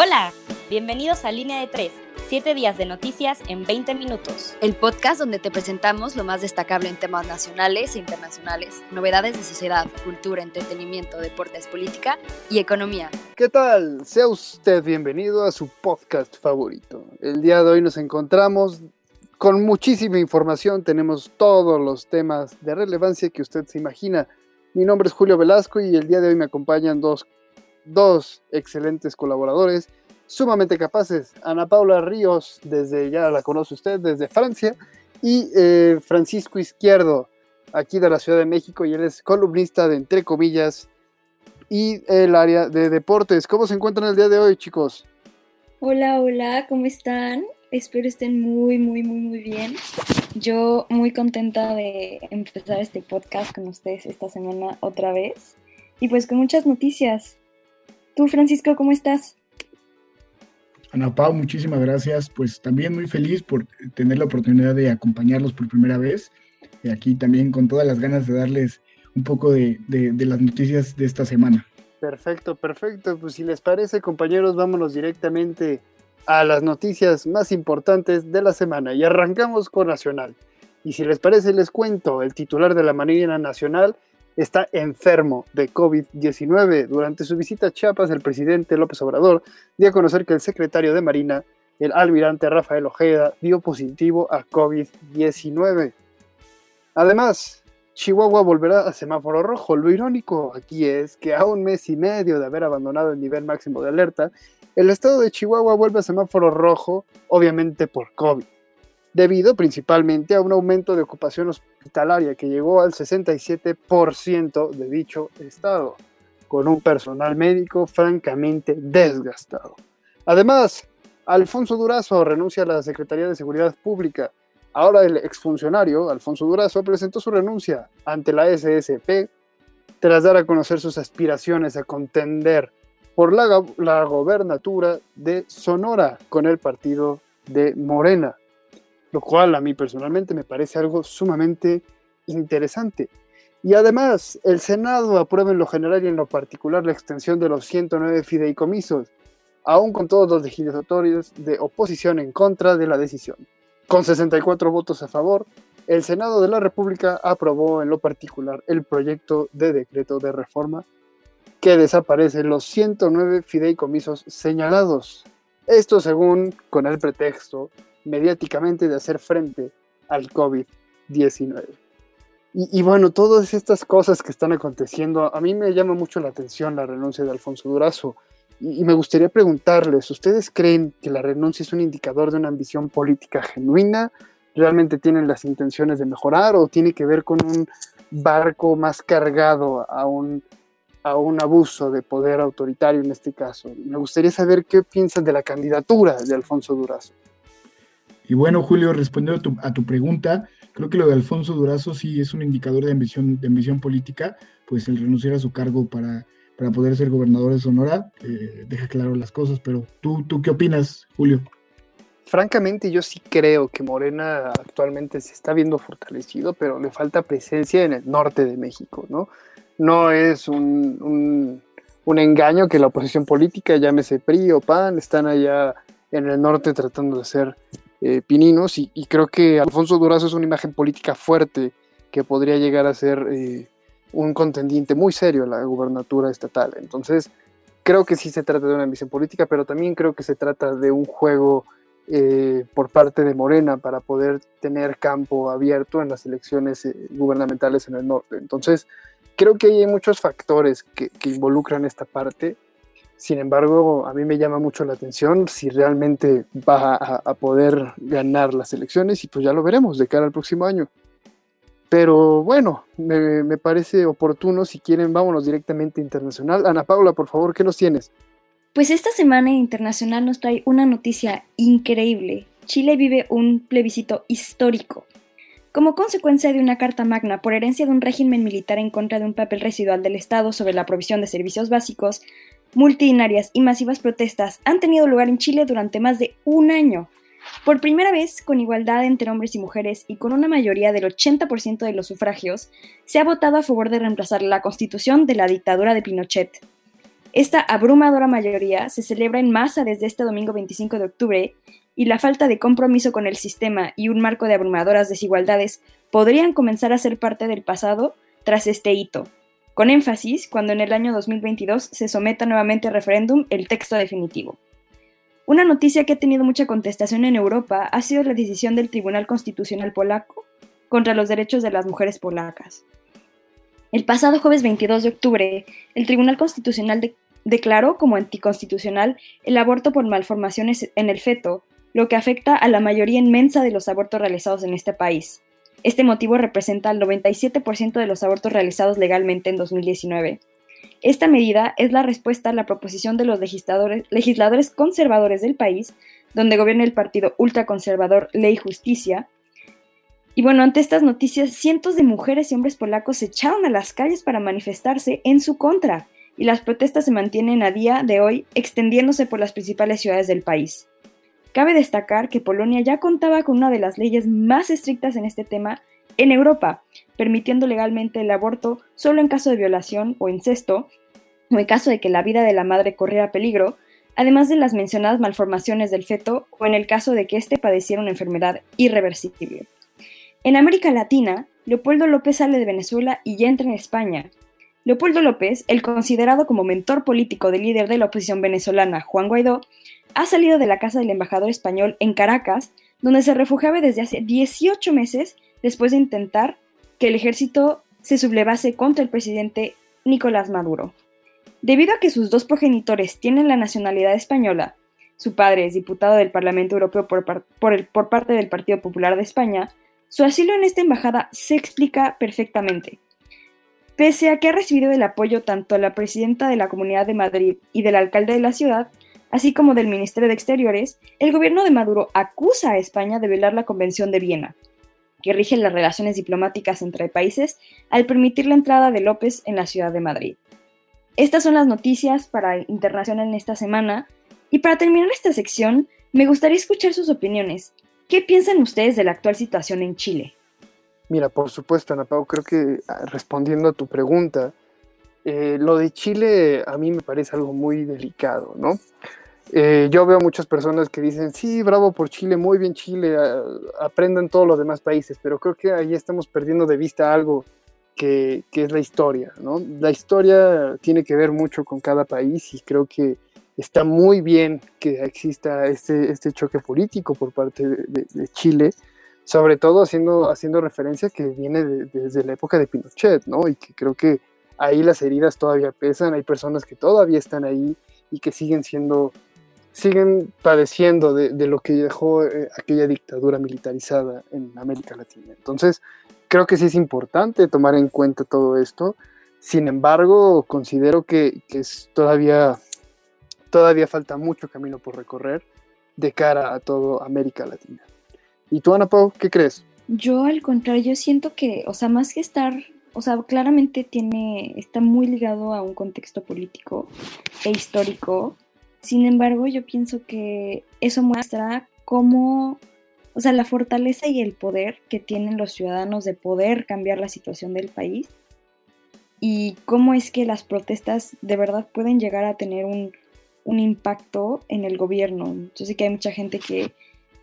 Hola, bienvenidos a Línea de 3, 7 días de noticias en 20 minutos. El podcast donde te presentamos lo más destacable en temas nacionales e internacionales, novedades de sociedad, cultura, entretenimiento, deportes, política y economía. ¿Qué tal? Sea usted bienvenido a su podcast favorito. El día de hoy nos encontramos con muchísima información, tenemos todos los temas de relevancia que usted se imagina. Mi nombre es Julio Velasco y el día de hoy me acompañan dos dos excelentes colaboradores, sumamente capaces. Ana Paula Ríos, desde ya la conoce usted, desde Francia, y eh, Francisco Izquierdo, aquí de la Ciudad de México, y él es columnista de Entre Comillas y el área de deportes. ¿Cómo se encuentran el día de hoy, chicos? Hola, hola, ¿cómo están? Espero estén muy, muy, muy, muy bien. Yo muy contenta de empezar este podcast con ustedes esta semana otra vez. Y pues con muchas noticias. Tú, Francisco, ¿cómo estás? Ana Pau, muchísimas gracias. Pues también muy feliz por tener la oportunidad de acompañarlos por primera vez. Y aquí también con todas las ganas de darles un poco de, de, las noticias de esta semana. Perfecto, perfecto. Pues si les parece, compañeros, vámonos directamente a las noticias más importantes de la semana. Y arrancamos con Nacional. Y si les parece, les cuento, el titular de la Marina Nacional está enfermo de COVID-19. Durante su visita a Chiapas, el presidente López Obrador dio a conocer que el secretario de Marina, el almirante Rafael Ojeda, dio positivo a COVID-19. Además, Chihuahua volverá a semáforo rojo. Lo irónico aquí es que a un mes y medio de haber abandonado el nivel máximo de alerta, el estado de Chihuahua vuelve a semáforo rojo, obviamente por COVID debido principalmente a un aumento de ocupación hospitalaria que llegó al 67% de dicho estado, con un personal médico francamente desgastado. Además, Alfonso Durazo renuncia a la Secretaría de Seguridad Pública. Ahora el exfuncionario, Alfonso Durazo, presentó su renuncia ante la SSP tras dar a conocer sus aspiraciones a contender por la, la gobernatura de Sonora con el partido de Morena lo cual a mí personalmente me parece algo sumamente interesante. Y además, el Senado aprueba en lo general y en lo particular la extensión de los 109 fideicomisos, aún con todos los legislatorios de oposición en contra de la decisión. Con 64 votos a favor, el Senado de la República aprobó en lo particular el proyecto de decreto de reforma que desaparece los 109 fideicomisos señalados. Esto según con el pretexto mediáticamente de hacer frente al COVID-19. Y, bueno, todas estas cosas que están aconteciendo, a mí me llama mucho la atención la renuncia de Alfonso Durazo. Y, me gustaría preguntarles, ¿ustedes creen que la renuncia es un indicador de una ambición política genuina? ¿Realmente tienen las intenciones de mejorar o tiene que ver con un barco más cargado a un, a un abuso de poder autoritario en este caso? Me gustaría saber qué piensan de la candidatura de Alfonso Durazo. Y bueno, Julio, respondiendo a tu, pregunta, creo que lo de Alfonso Durazo sí es un indicador de ambición, de ambición política, pues el renunciar a su cargo para, para poder ser gobernador de Sonora eh, deja claro las cosas, pero ¿tú, ¿tú qué opinas, Julio? Francamente, yo sí creo que Morena actualmente se está viendo fortalecido, pero le falta presencia en el norte de México, ¿no? No es un, un, un engaño que la oposición política, llámese PRI o PAN, están allá en el norte tratando de ser eh, pininos y, creo que Alfonso Durazo es una imagen política fuerte que podría llegar a ser eh, un contendiente muy serio en la gubernatura estatal. Entonces, creo que sí se trata de una ambición política, pero también creo que se trata de un juego eh, por parte de Morena para poder tener campo abierto en las elecciones gubernamentales en el norte. Entonces, creo que hay muchos factores que involucran esta parte sin embargo, a mí me llama mucho la atención si realmente va a, poder ganar las elecciones y pues ya lo veremos de cara al próximo año. Pero bueno, me, parece oportuno, si quieren, vámonos directamente internacional. Ana Paula, por favor, ¿qué nos tienes? Pues esta semana internacional nos trae una noticia increíble. Chile vive un plebiscito histórico. Como consecuencia de una carta magna por herencia de un régimen militar en contra de un papel residual del Estado sobre la provisión de servicios básicos, multitudinarias y masivas protestas han tenido lugar en Chile durante más de un año. Por primera vez, con igualdad entre hombres y mujeres y con una mayoría del 80% de los sufragios, se ha votado a favor de reemplazar la constitución de la dictadura de Pinochet. Esta abrumadora mayoría se celebra en masa desde este domingo 25 de octubre y la falta de compromiso con el sistema y un marco de abrumadoras desigualdades podrían comenzar a ser parte del pasado tras este hito, con énfasis cuando en el año 2022 se someta nuevamente a referéndum el texto definitivo. Una noticia que ha tenido mucha contestación en Europa ha sido la decisión del Tribunal Constitucional polaco contra los derechos de las mujeres polacas. El pasado jueves 22 de octubre, el Tribunal Constitucional declaró como anticonstitucional el aborto por malformaciones en el feto, lo que afecta a la mayoría inmensa de los abortos realizados en este país. Este motivo representa el 97% de los abortos realizados legalmente en 2019. Esta medida es la respuesta a la proposición de los legisladores, conservadores del país, donde gobierna el partido ultraconservador Ley Justicia, y bueno, ante estas noticias, cientos de mujeres y hombres polacos se echaron a las calles para manifestarse en su contra, y las protestas se mantienen a día de hoy extendiéndose por las principales ciudades del país. Cabe destacar que Polonia ya contaba con una de las leyes más estrictas en este tema en Europa, permitiendo legalmente el aborto solo en caso de violación o incesto, o en caso de que la vida de la madre corriera peligro, además de las mencionadas malformaciones del feto o en el caso de que éste padeciera una enfermedad irreversible. En América Latina, Leopoldo López sale de Venezuela y ya entra en España. Leopoldo López, el considerado como mentor político del líder de la oposición venezolana, Juan Guaidó, ha salido de la casa del embajador español en Caracas, donde se refugiaba desde hace 18 meses después de intentar que el ejército se sublevase contra el presidente Nicolás Maduro. Debido a que sus dos progenitores tienen la nacionalidad española, su padre es diputado del Parlamento Europeo por, parte del Partido Popular de España, su asilo en esta embajada se explica perfectamente. Pese a que ha recibido el apoyo tanto de la presidenta de la Comunidad de Madrid y del alcalde de la ciudad, así como del Ministerio de Exteriores, el gobierno de Maduro acusa a España de violar la Convención de Viena, que rige las relaciones diplomáticas entre países al permitir la entrada de López en la ciudad de Madrid. Estas son las noticias para Internacional en esta semana, y para terminar esta sección, me gustaría escuchar sus opiniones. ¿Qué piensan ustedes de la actual situación en Chile? Mira, por supuesto, Ana Pau, creo que ah, respondiendo a tu pregunta, eh, lo de Chile a mí me parece algo muy delicado, ¿no? Eh, yo veo muchas personas que dicen, sí, bravo por Chile, muy bien Chile, aprendan todos los demás países, pero creo que ahí estamos perdiendo de vista algo que, que, es la historia, ¿no? La historia tiene que ver mucho con cada país y creo que está muy bien que exista este, este choque político por parte de, Chile, sobre todo haciendo, haciendo referencia que viene desde la época de Pinochet, ¿no? Y que creo que ahí las heridas todavía pesan, hay personas que todavía están ahí y que siguen siendo, siguen padeciendo de, lo que dejó eh, aquella dictadura militarizada en América Latina. Entonces, creo que sí es importante tomar en cuenta todo esto. Sin embargo, considero que, es todavía todavía falta mucho camino por recorrer de cara a toda América Latina. ¿Y tú, Ana Pau, qué crees? Yo al contrario, siento que, o sea, más que estar, o sea, claramente tiene, está muy ligado a un contexto político e histórico. Sin embargo, yo pienso que eso muestra cómo, o sea, la fortaleza y el poder que tienen los ciudadanos de poder cambiar la situación del país y cómo es que las protestas de verdad pueden llegar a tener un, un impacto en el gobierno. Yo sé que hay mucha gente que,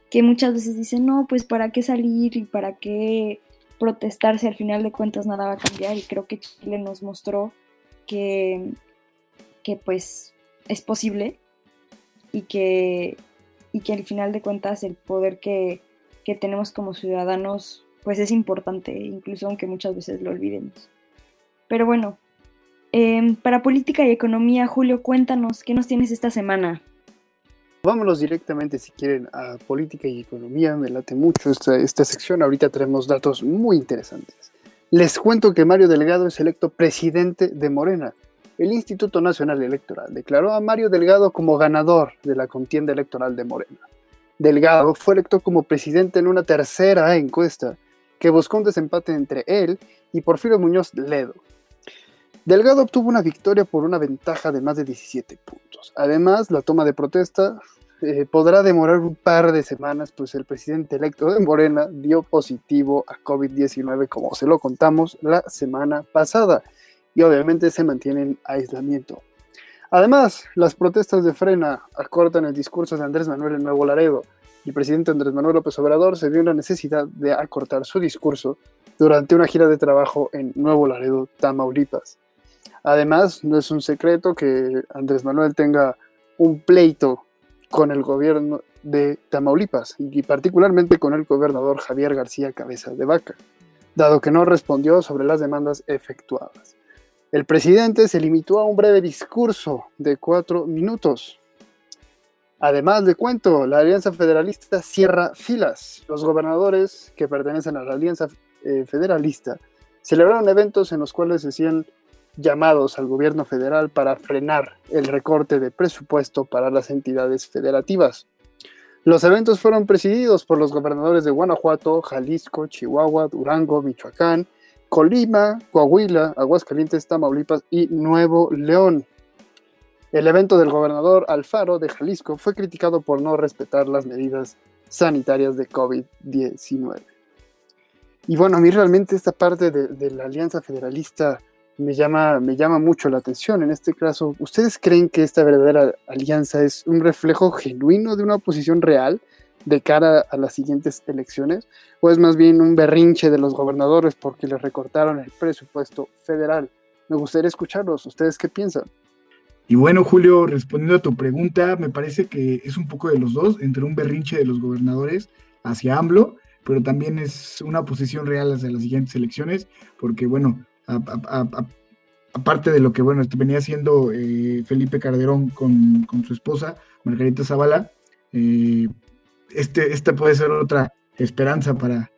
que muchas veces dice, no, pues para qué salir y para qué protestar si al final de cuentas nada va a cambiar. Y creo que Chile nos mostró que, que pues es posible y que, y que al final de cuentas el poder que, que tenemos como ciudadanos pues es importante, incluso aunque muchas veces lo olvidemos. Pero bueno, Em, para política y economía, Julio, cuéntanos, ¿qué nos tienes esta semana? Vámonos directamente, si quieren, a política y economía. Me late mucho esta, esta sección. Ahorita tenemos datos muy interesantes. Les cuento que Mario Delgado es electo presidente de Morena. El Instituto Nacional Electoral declaró a Mario Delgado como ganador de la contienda electoral de Morena. Delgado fue electo como presidente en una tercera encuesta que buscó un desempate entre él y Porfirio Muñoz Ledo, Delgado obtuvo una victoria por una ventaja de más de 17 puntos. Además, la toma de protesta eh, podrá demorar un par de semanas, pues el presidente electo de Morena dio positivo a COVID-19, como se lo contamos la semana pasada, y obviamente se mantiene en aislamiento. Además, las protestas de frena acortan el discurso de Andrés Manuel en Nuevo Laredo. El presidente Andrés Manuel López Obrador se vio la necesidad de acortar su discurso durante una gira de trabajo en Nuevo Laredo, Tamaulipas. Además, no es un secreto que Andrés Manuel tenga un pleito con el gobierno de Tamaulipas y particularmente con el gobernador Javier García Cabeza de Vaca, dado que no respondió sobre las demandas efectuadas. El presidente se limitó a un breve discurso de cuatro minutos. Además de cuento, la Alianza Federalista cierra filas. Los gobernadores que pertenecen a la Alianza eh, Federalista celebraron eventos en los cuales se llamados al gobierno federal para frenar el recorte de presupuesto para las entidades federativas. Los eventos fueron presididos por los gobernadores de Guanajuato, Jalisco, Chihuahua, Durango, Michoacán, Colima, Coahuila, Aguascalientes, Tamaulipas y Nuevo León. El evento del gobernador Alfaro de Jalisco fue criticado por no respetar las medidas sanitarias de COVID-19. Y bueno, a mí realmente esta parte de, la Alianza Federalista me llama, me llama mucho la atención. En este caso, ¿ustedes creen que esta verdadera alianza es un reflejo genuino de una oposición real? de cara a las siguientes elecciones? ¿O es más bien un berrinche de los gobernadores porque les recortaron el presupuesto federal? Me gustaría escucharlos. ¿Ustedes qué piensan? Y bueno, Julio, respondiendo a tu pregunta, me parece que es un poco de los dos, entre un berrinche de los gobernadores hacia AMLO, pero también es una posición real hacia las siguientes elecciones, porque bueno, aparte de lo que bueno venía haciendo eh, Felipe Calderón con, su esposa, Margarita Zavala, eh, este, esta puede ser otra esperanza para,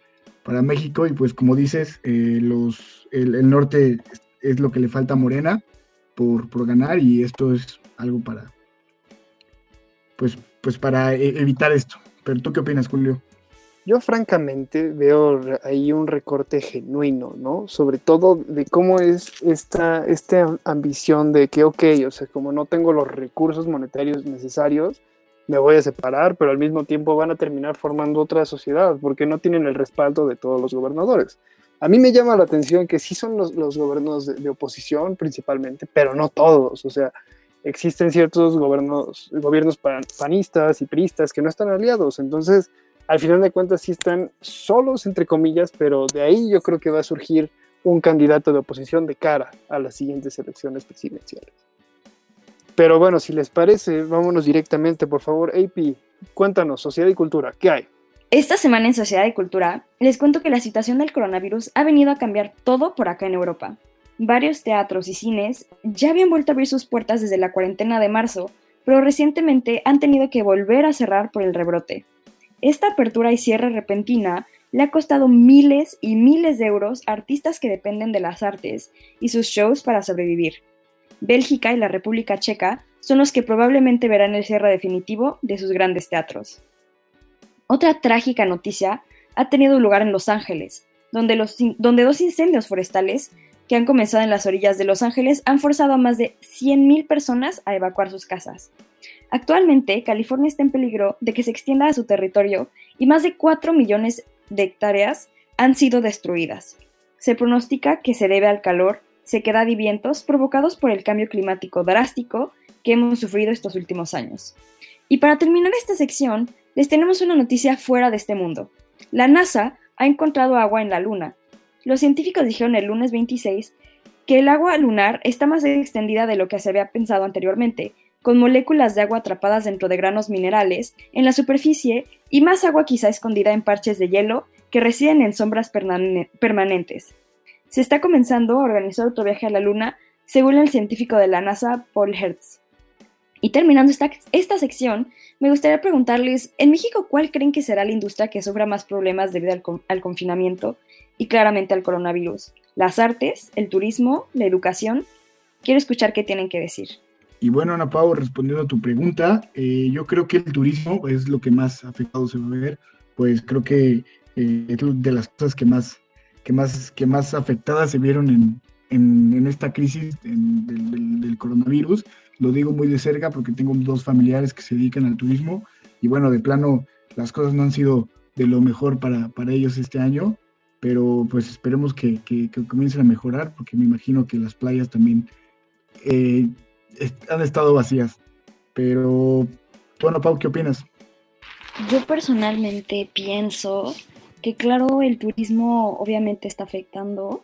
para México y pues como dices, eh, los, el, norte es lo que le falta a Morena por, por ganar y esto es algo para, pues, pues para evitar esto. Pero tú qué opinas, Julio? Yo francamente veo ahí un recorte genuino, ¿no? Sobre todo de cómo es esta, esta ambición de que, ok, o sea, como no tengo los recursos monetarios necesarios, me voy a separar, pero al mismo tiempo van a terminar formando otra sociedad porque no tienen el respaldo de todos los gobernadores. A mí me llama la atención que sí son los, los gobiernos de, oposición principalmente, pero no todos. O sea, existen ciertos gobiernos, gobiernos panistas y priistas que no están aliados. Entonces, al final de cuentas, sí están solos, entre comillas, pero de ahí yo creo que va a surgir un candidato de oposición de cara a las siguientes elecciones presidenciales. Pero bueno, si les parece, vámonos directamente, por favor. AP, cuéntanos, Sociedad y Cultura, ¿qué hay? Esta semana en Sociedad y Cultura les cuento que la situación del coronavirus ha venido a cambiar todo por acá en Europa. Varios teatros y cines ya habían vuelto a abrir sus puertas desde la cuarentena de marzo, pero recientemente han tenido que volver a cerrar por el rebrote. Esta apertura y cierre repentina le ha costado miles y miles de euros a artistas que dependen de las artes y sus shows para sobrevivir. Bélgica y la República Checa son los que probablemente verán el cierre definitivo de sus grandes teatros. Otra trágica noticia ha tenido lugar en Los Ángeles, donde, dos incendios forestales que han comenzado en las orillas de Los Ángeles han forzado a más de 100.000 personas a evacuar sus casas. Actualmente, California está en peligro de que se extienda a su territorio y más de 4 millones de hectáreas han sido destruidas. Se pronostica que se debe al calor sequedad y vientos provocados por el cambio climático drástico que hemos sufrido estos últimos años. Y para terminar esta sección, les tenemos una noticia fuera de este mundo. La NASA ha encontrado agua en la Luna. Los científicos dijeron el lunes 26 que el agua lunar está más extendida de lo que se había pensado anteriormente, con moléculas de agua atrapadas dentro de granos minerales en la superficie y más agua quizá escondida en parches de hielo que residen en sombras permanentes. Se está comenzando a organizar otro viaje a la Luna, según el científico de la NASA, Paul Hertz. Y terminando esta, esta sección, me gustaría preguntarles, en México, ¿cuál creen que será la industria que sufra más problemas debido al, al confinamiento y claramente al coronavirus? ¿Las artes, el turismo, la educación? Quiero escuchar qué tienen que decir. Y bueno, Ana Pau, respondiendo a tu pregunta, eh, yo creo que el turismo es lo que más afectado se va a ver, pues creo que eh, es de las cosas que más que más, que más afectadas se vieron en, en, esta crisis del, coronavirus. Lo digo muy de cerca porque tengo dos familiares que se dedican al turismo y bueno, de plano las cosas no han sido de lo mejor para, para ellos este año, pero pues esperemos que, que, comiencen a mejorar porque me imagino que las playas también, eh, han estado vacías. Pero, bueno, Pau, ¿qué opinas? Yo personalmente pienso que, claro, el turismo obviamente está afectando.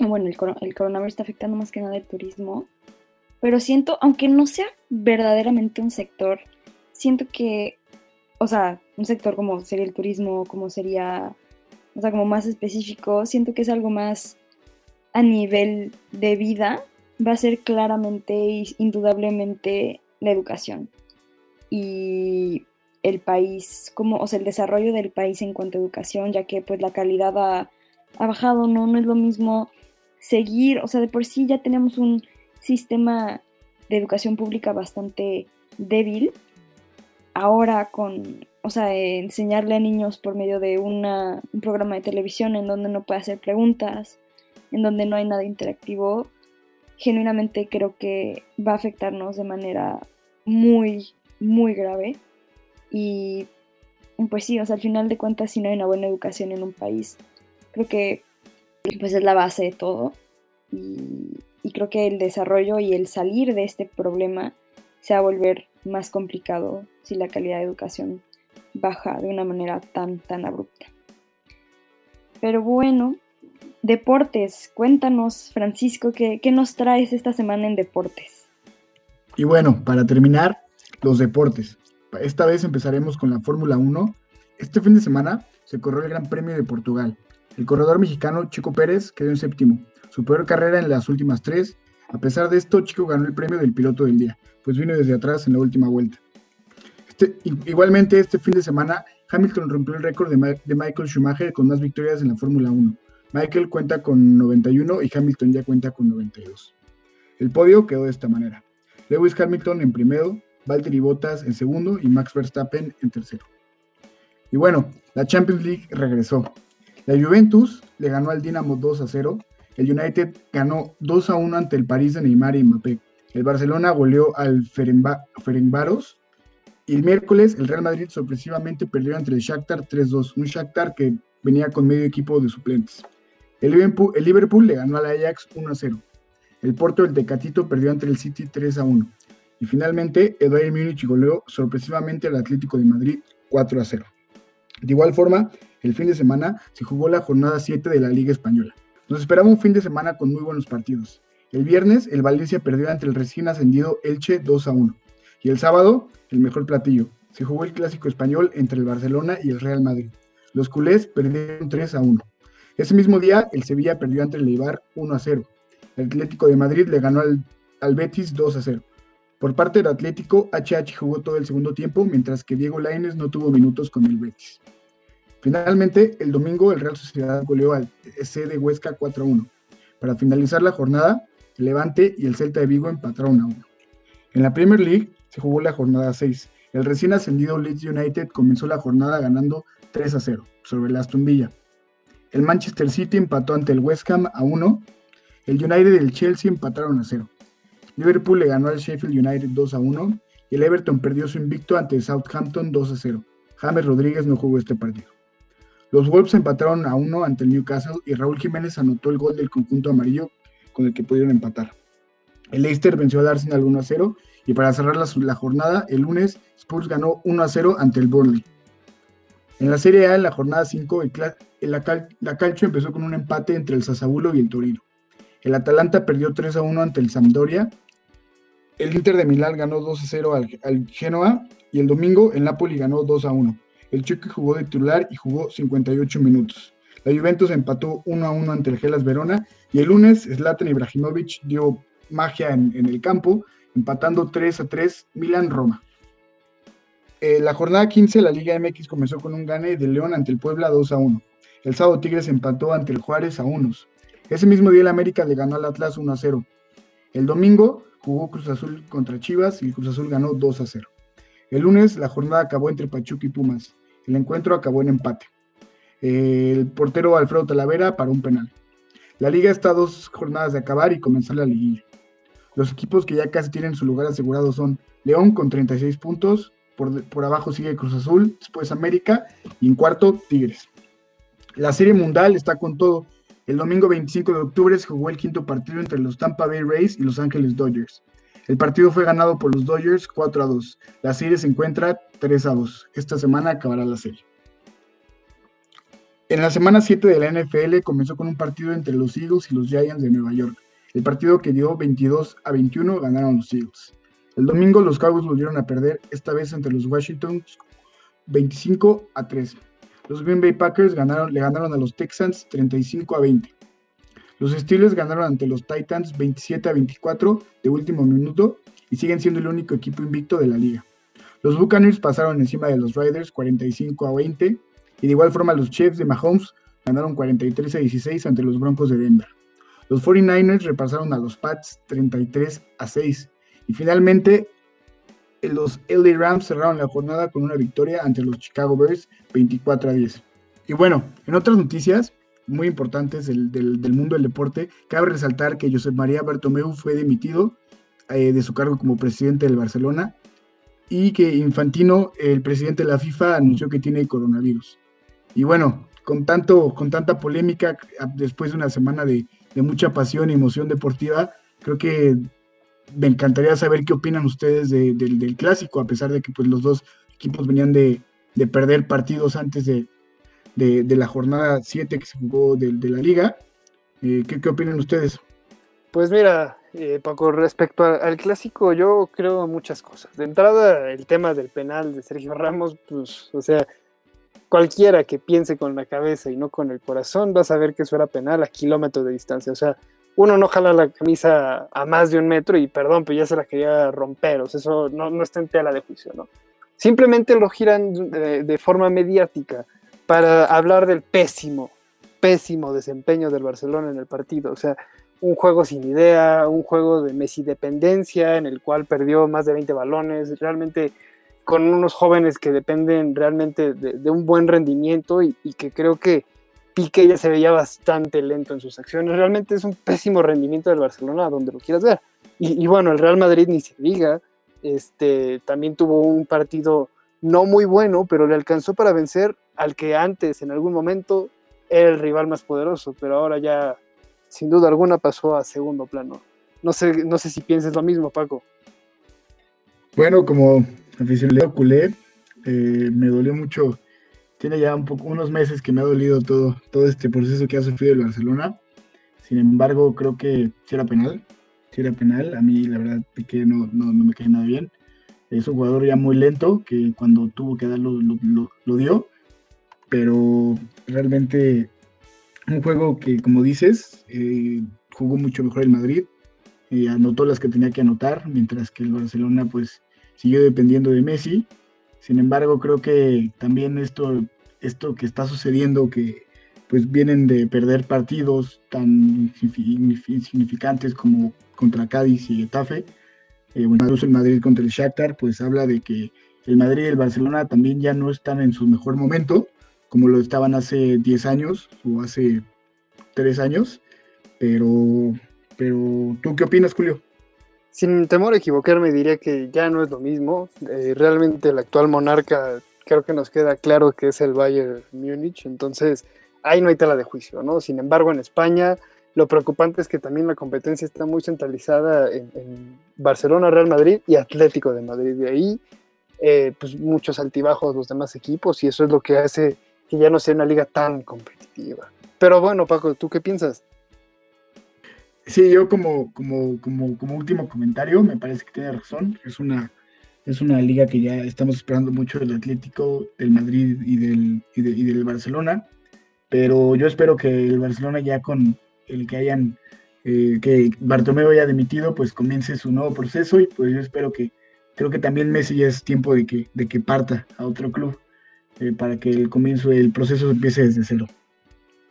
Bueno, el, el coronavirus está afectando más que nada el turismo. Pero siento, aunque no sea verdaderamente un sector, siento que, o sea, un sector como sería el turismo, como sería, o sea, como más específico, siento que es algo más a nivel de vida, va a ser claramente e indudablemente la educación. Y el país, como, o sea, el desarrollo del país en cuanto a educación, ya que pues la calidad ha, ha bajado, ¿no? No es lo mismo seguir, o sea, de por sí ya tenemos un sistema de educación pública bastante débil ahora con, o sea, enseñarle a niños por medio de una, un programa de televisión en donde no puede hacer preguntas, en donde no hay nada interactivo, genuinamente creo que va a afectarnos de manera muy, muy grave. Y pues sí, o sea, al final de cuentas, si no hay una buena educación en un país, creo que pues es la base de todo. Y, y creo que el desarrollo y el salir de este problema se va a volver más complicado si la calidad de educación baja de una manera tan, tan abrupta. Pero bueno, deportes, cuéntanos, Francisco, ¿qué, ¿qué, nos traes esta semana en deportes? Y bueno, para terminar, los deportes. Esta vez empezaremos con la Fórmula 1. Este fin de semana se corrió el Gran Premio de Portugal. El corredor mexicano Chico Pérez quedó en séptimo, su peor carrera en las últimas tres. A pesar de esto, Chico ganó el premio del piloto del día, pues vino desde atrás en la última vuelta. Este, igualmente, este fin de semana, Hamilton rompió el récord de, de Michael Schumacher con más victorias en la Fórmula 1. Michael cuenta con 91 y Hamilton ya cuenta con 92. El podio quedó de esta manera. Lewis Hamilton en primero, Valtteri Bottas en segundo y Max Verstappen en tercero. Y bueno, la Champions League regresó. La Juventus le ganó al Dinamo 2 a 0. El United ganó 2 a 1 ante el París de Neymar y Mbappé. El Barcelona goleó al Ferencváros y el miércoles el Real Madrid sorpresivamente perdió entre el Shakhtar 3-2, un Shakhtar que venía con medio equipo de suplentes. El Liverpool, le ganó al Ajax 1-0. El Porto del Tecatito perdió entre el City 3-1. Y finalmente el Bayern Múnich goleó sorpresivamente al Atlético de Madrid 4-0. De igual forma, el fin de semana se jugó la jornada 7 de la Liga Española. Nos esperaba un fin de semana con muy buenos partidos. El viernes, el Valencia perdió ante el recién ascendido Elche 2 1. Y el sábado, el mejor platillo. Se jugó el clásico español entre el Barcelona y el Real Madrid. Los culés perdieron 3 a 1. Ese mismo día, el Sevilla perdió ante el Eibar 1 a 0. El Atlético de Madrid le ganó al, Betis 2 a 0. Por parte del Atlético, HH jugó todo el segundo tiempo, mientras que Diego Lainez no tuvo minutos con el Betis. Finalmente, el domingo, el Real Sociedad goleó al EC de Huesca 4 a 1. Para finalizar la jornada, el Levante y el Celta de Vigo empataron a 1. En la Premier League, se jugó la jornada 6. El recién ascendido Leeds United comenzó la jornada ganando 3 a 0 sobre el Aston Villa. El Manchester City empató ante el West Ham a 1. El United y el Chelsea empataron a 0. Liverpool le ganó al Sheffield United 2 a 1 y el Everton perdió su invicto ante Southampton 2 a 0. James Rodríguez no jugó este partido. Los Wolves empataron a 1 ante el Newcastle y Raúl Jiménez anotó el gol del conjunto amarillo con el que pudieron empatar. El Leicester venció al Arsenal 1 a 0 y para cerrar la, jornada, el lunes Spurs ganó 1 a 0 ante el Burnley. En la Serie A, en la jornada 5, la, Calcio empezó con un empate entre el Sassuolo y el Torino. El Atalanta perdió 3 a 1 ante el Sampdoria. El Inter de Milán ganó 2 a 0 al, al Genoa. Y el domingo, el Napoli ganó 2 a 1. El Chucky jugó de titular y jugó 58 minutos. La Juventus empató 1 a 1 ante el Gelas Verona. Y el lunes, Zlatan Ibrahimovic dio magia en, el campo empatando 3 a 3 Milan-Roma. Eh, la jornada 15, la Liga MX comenzó con un gane de León ante el Puebla 2 a 1. El sábado Tigres empató ante el Juárez a unos. Ese mismo día el América le ganó al Atlas 1 a 0. El domingo jugó Cruz Azul contra Chivas y el Cruz Azul ganó 2 a 0. El lunes la jornada acabó entre Pachuca y Pumas. El encuentro acabó en empate. El portero Alfredo Talavera paró un penal. La liga está a dos jornadas de acabar y comenzar la liguilla. Los equipos que ya casi tienen su lugar asegurado son León con 36 puntos, por, abajo sigue Cruz Azul, después América y en cuarto Tigres. La serie mundial está con todo. El domingo 25 de octubre se jugó el quinto partido entre los Tampa Bay Rays y Los Ángeles Dodgers. El partido fue ganado por los Dodgers 4 a 2. La serie se encuentra 3 a 2. Esta semana acabará la serie. En la semana 7 de la NFL comenzó con un partido entre los Eagles y los Giants de Nueva York. El partido que dio 22 a 21 ganaron los Eagles. El domingo los Cowboys volvieron a perder, esta vez entre los Washington 25 a 3. Los Green Bay Packers le ganaron a los Texans 35 a 20. Los Steelers ganaron ante los Titans 27 a 24 de último minuto y siguen siendo el único equipo invicto de la liga. Los Buccaneers pasaron encima de los Riders 45 a 20 y de igual forma los Chiefs de Mahomes ganaron 43 a 16 ante los Broncos de Denver. Los 49ers repasaron a los Pats 33 a 6 y finalmente los LA Rams cerraron la jornada con una victoria ante los Chicago Bears 24 a 10. Y bueno, en otras noticias muy importantes del, mundo del deporte, cabe resaltar que Josep María Bartomeu fue dimitido eh, de su cargo como presidente del Barcelona y que Infantino, el presidente de la FIFA, anunció que tiene coronavirus. Y bueno, con, tanto, con tanta polémica, después de una semana de, de mucha pasión y emoción deportiva, creo que me encantaría saber qué opinan ustedes del clásico, a pesar de que pues, los dos equipos venían de, perder partidos antes de, la jornada 7 que se jugó de, la liga. Eh, ¿qué, opinan ustedes? Pues mira, eh, Paco, respecto al clásico, yo creo muchas cosas. De entrada, el tema del penal de Sergio Ramos, pues, o sea, cualquiera que piense con la cabeza y no con el corazón va a saber que eso era penal a kilómetros de distancia. O sea, uno no jala la camisa a más de un metro y perdón, pero ya se la quería romper, o sea, eso no, no está en tela de juicio, ¿no? Simplemente lo giran de, forma mediática para hablar del pésimo, pésimo desempeño del Barcelona en el partido, o sea, un juego sin idea, un juego de Messi dependencia en el cual perdió más de 20 balones, realmente con unos jóvenes que dependen realmente de, un buen rendimiento y que creo que Piqué ya se veía bastante lento en sus acciones. Realmente es un pésimo rendimiento del Barcelona, donde lo quieras ver. Y, bueno, el Real Madrid ni se diga. Este, también tuvo un partido no muy bueno, pero le alcanzó para vencer al que antes, en algún momento, era el rival más poderoso, pero ahora ya, sin duda alguna, pasó a segundo plano. No sé, no sé si pienses lo mismo, Paco. Bueno, como aficionado culé, eh, me dolió mucho tiene ya un poco, unos meses que me ha dolido todo, todo este proceso que ha sufrido el Barcelona. Sin embargo, creo que si era penal, si era penal. A mí, la verdad, Piqué no, no, no me cae nada bien. Es un jugador ya muy lento que cuando tuvo que darlo lo, lo, dio. Pero realmente un juego que, como dices, eh, jugó mucho mejor el Madrid. y anotó las que tenía que anotar, mientras que el Barcelona pues siguió dependiendo de Messi. Sin embargo, creo que también esto esto que está sucediendo, que pues vienen de perder partidos tan insignificantes como contra Cádiz y Getafe, eh, incluso el Madrid contra el Shakhtar, pues habla de que el Madrid y el Barcelona también ya no están en su mejor momento, como lo estaban hace 10 años o hace 3 años, pero, pero ¿tú qué opinas, Julio? Sin temor a equivocarme, diría que ya no es lo mismo. Eh, realmente el actual monarca creo que nos queda claro que es el Bayern Múnich, entonces ahí no hay tela de juicio, ¿no? Sin embargo, en España lo preocupante es que también la competencia está muy centralizada en, Barcelona, Real Madrid y Atlético de Madrid. De ahí, eh, pues muchos altibajos los demás equipos y eso es lo que hace que ya no sea una liga tan competitiva. Pero bueno, Paco, ¿tú qué piensas? Sí, yo como, como, como, como último comentario, me parece que tiene razón. Es una es una liga que ya estamos esperando mucho del Atlético, del Madrid y del, y, del Barcelona. Pero yo espero que el Barcelona ya con el que hayan, eh, que Bartomeu haya dimitido, pues comience su nuevo proceso y pues yo espero que, creo que también Messi ya es tiempo de que, de que parta a otro club eh, para que el comienzo del proceso empiece desde cero.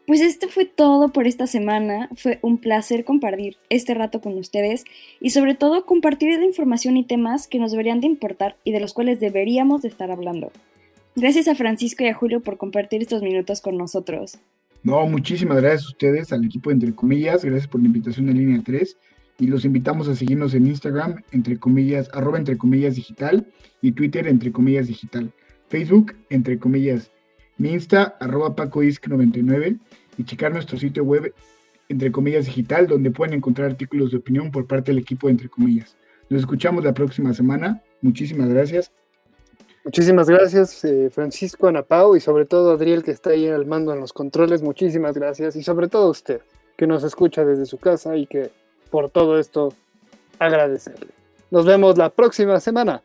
Pues esto fue todo por esta semana. Fue un placer compartir este rato con ustedes y sobre todo compartir la información y temas que nos deberían de importar y de los cuales deberíamos de estar hablando. Gracias a Francisco y a Julio por compartir estos minutos con nosotros. No, muchísimas gracias a ustedes, al equipo de Entre Comillas, gracias por la invitación en línea 3 y los invitamos a seguirnos en Instagram, entre comillas, arroba entre comillas digital y Twitter, entre comillas digital, Facebook, entre comillas mi Insta, arroba pacoisc99 y checar nuestro sitio web, entre comillas, digital, donde pueden encontrar artículos de opinión por parte del equipo entre comillas. Nos escuchamos la próxima semana. Muchísimas gracias. Muchísimas gracias, eh, Francisco Anapau, y sobre todo Adriel, que está ahí al mando en los controles. Muchísimas gracias. Y sobre todo usted, que nos escucha desde su casa y que por todo esto agradecerle. Nos vemos la próxima semana.